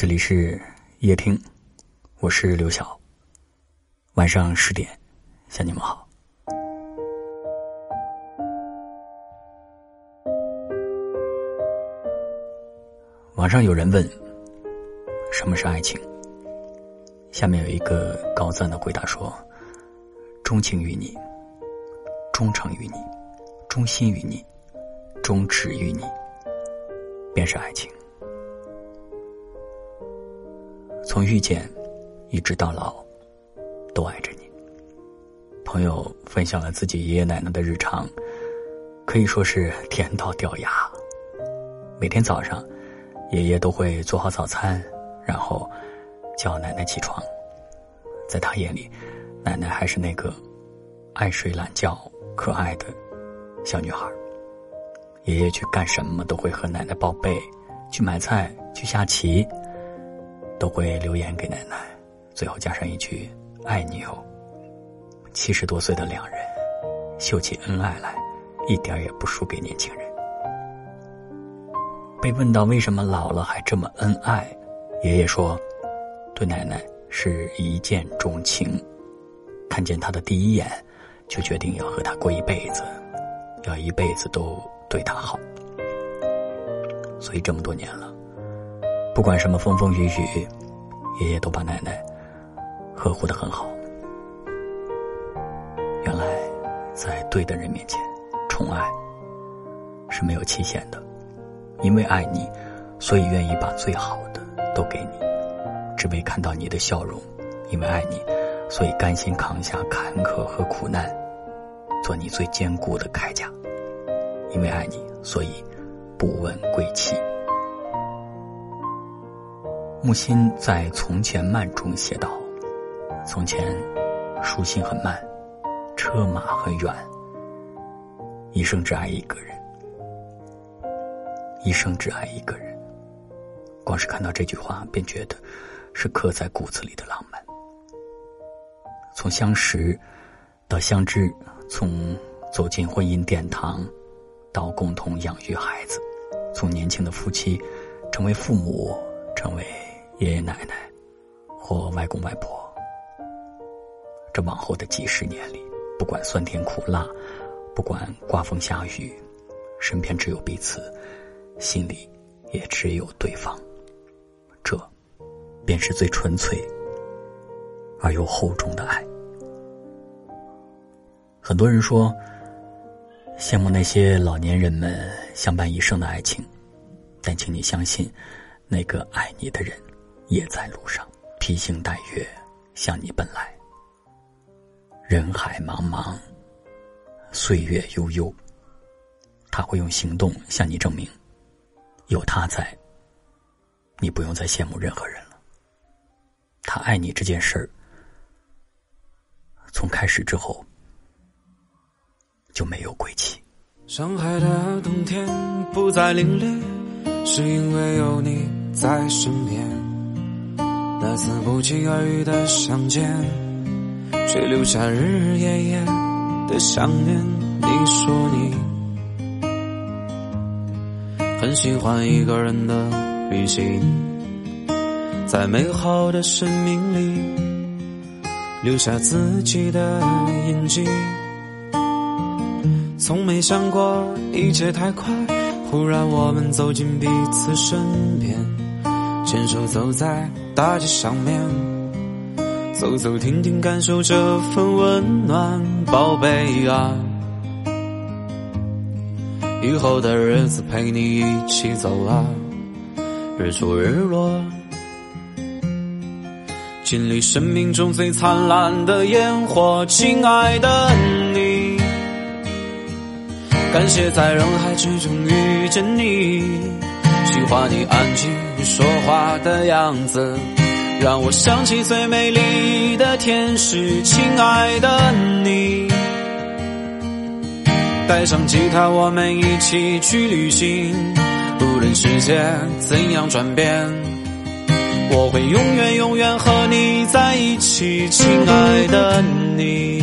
这里是夜听，我是刘晓。晚上十点，向你们好。网上有人问：“什么是爱情？”下面有一个高赞的回答说：“钟情于你，忠诚于你，忠心于你，忠直于你，便是爱情。”从遇见一直到老，都爱着你。朋友分享了自己爷爷奶奶的日常，可以说是甜到掉牙。每天早上，爷爷都会做好早餐，然后叫奶奶起床。在他眼里，奶奶还是那个爱睡懒觉、可爱的小女孩。爷爷去干什么都会和奶奶报备，去买菜、去下棋。都会留言给奶奶，最后加上一句“爱你哦”。七十多岁的两人，秀起恩爱来，一点也不输给年轻人。被问到为什么老了还这么恩爱，爷爷说：“对奶奶是一见钟情，看见她的第一眼，就决定要和她过一辈子，要一辈子都对她好。所以这么多年了。”不管什么风风雨雨，爷爷都把奶奶呵护的很好。原来，在对的人面前，宠爱是没有期限的。因为爱你，所以愿意把最好的都给你，只为看到你的笑容。因为爱你，所以甘心扛下坎坷和苦难，做你最坚固的铠甲。因为爱你，所以不问归期。木心在《从前慢》中写道：“从前，书信很慢，车马很远，一生只爱一个人。一生只爱一个人。光是看到这句话，便觉得是刻在骨子里的浪漫。从相识到相知，从走进婚姻殿堂到共同养育孩子，从年轻的夫妻成为父母，成为……”爷爷奶奶，或外公外婆，这往后的几十年里，不管酸甜苦辣，不管刮风下雨，身边只有彼此，心里也只有对方。这，便是最纯粹而又厚重的爱。很多人说，羡慕那些老年人们相伴一生的爱情，但请你相信，那个爱你的人。也在路上，披星戴月向你奔来。人海茫茫，岁月悠悠，他会用行动向你证明，有他在，你不用再羡慕任何人了。他爱你这件事儿，从开始之后就没有归期。上海的冬天不再凛冽，是因为有你在身边。那次不期而遇的相见，却留下日日夜夜的想念。你说你很喜欢一个人的旅行，在美好的生命里留下自己的印记。从没想过一切太快，忽然我们走进彼此身边。牵手走在大街上面，走走停停，感受这份温暖，宝贝啊！以后的日子陪你一起走啊，日出日落，经历生命中最灿烂的烟火，亲爱的你，感谢在人海之中遇见你。画你安静说话的样子，让我想起最美丽的天使，亲爱的你。带上吉他，我们一起去旅行，不论世界怎样转变，我会永远永远和你在一起，亲爱的你。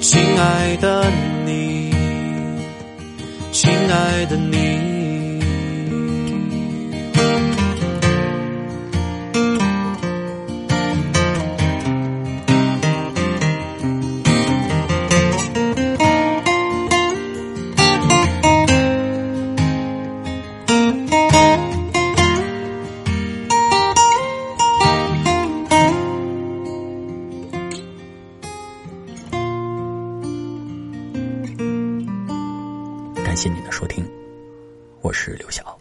亲爱的你，亲爱的你。谢谢您的收听，我是刘晓，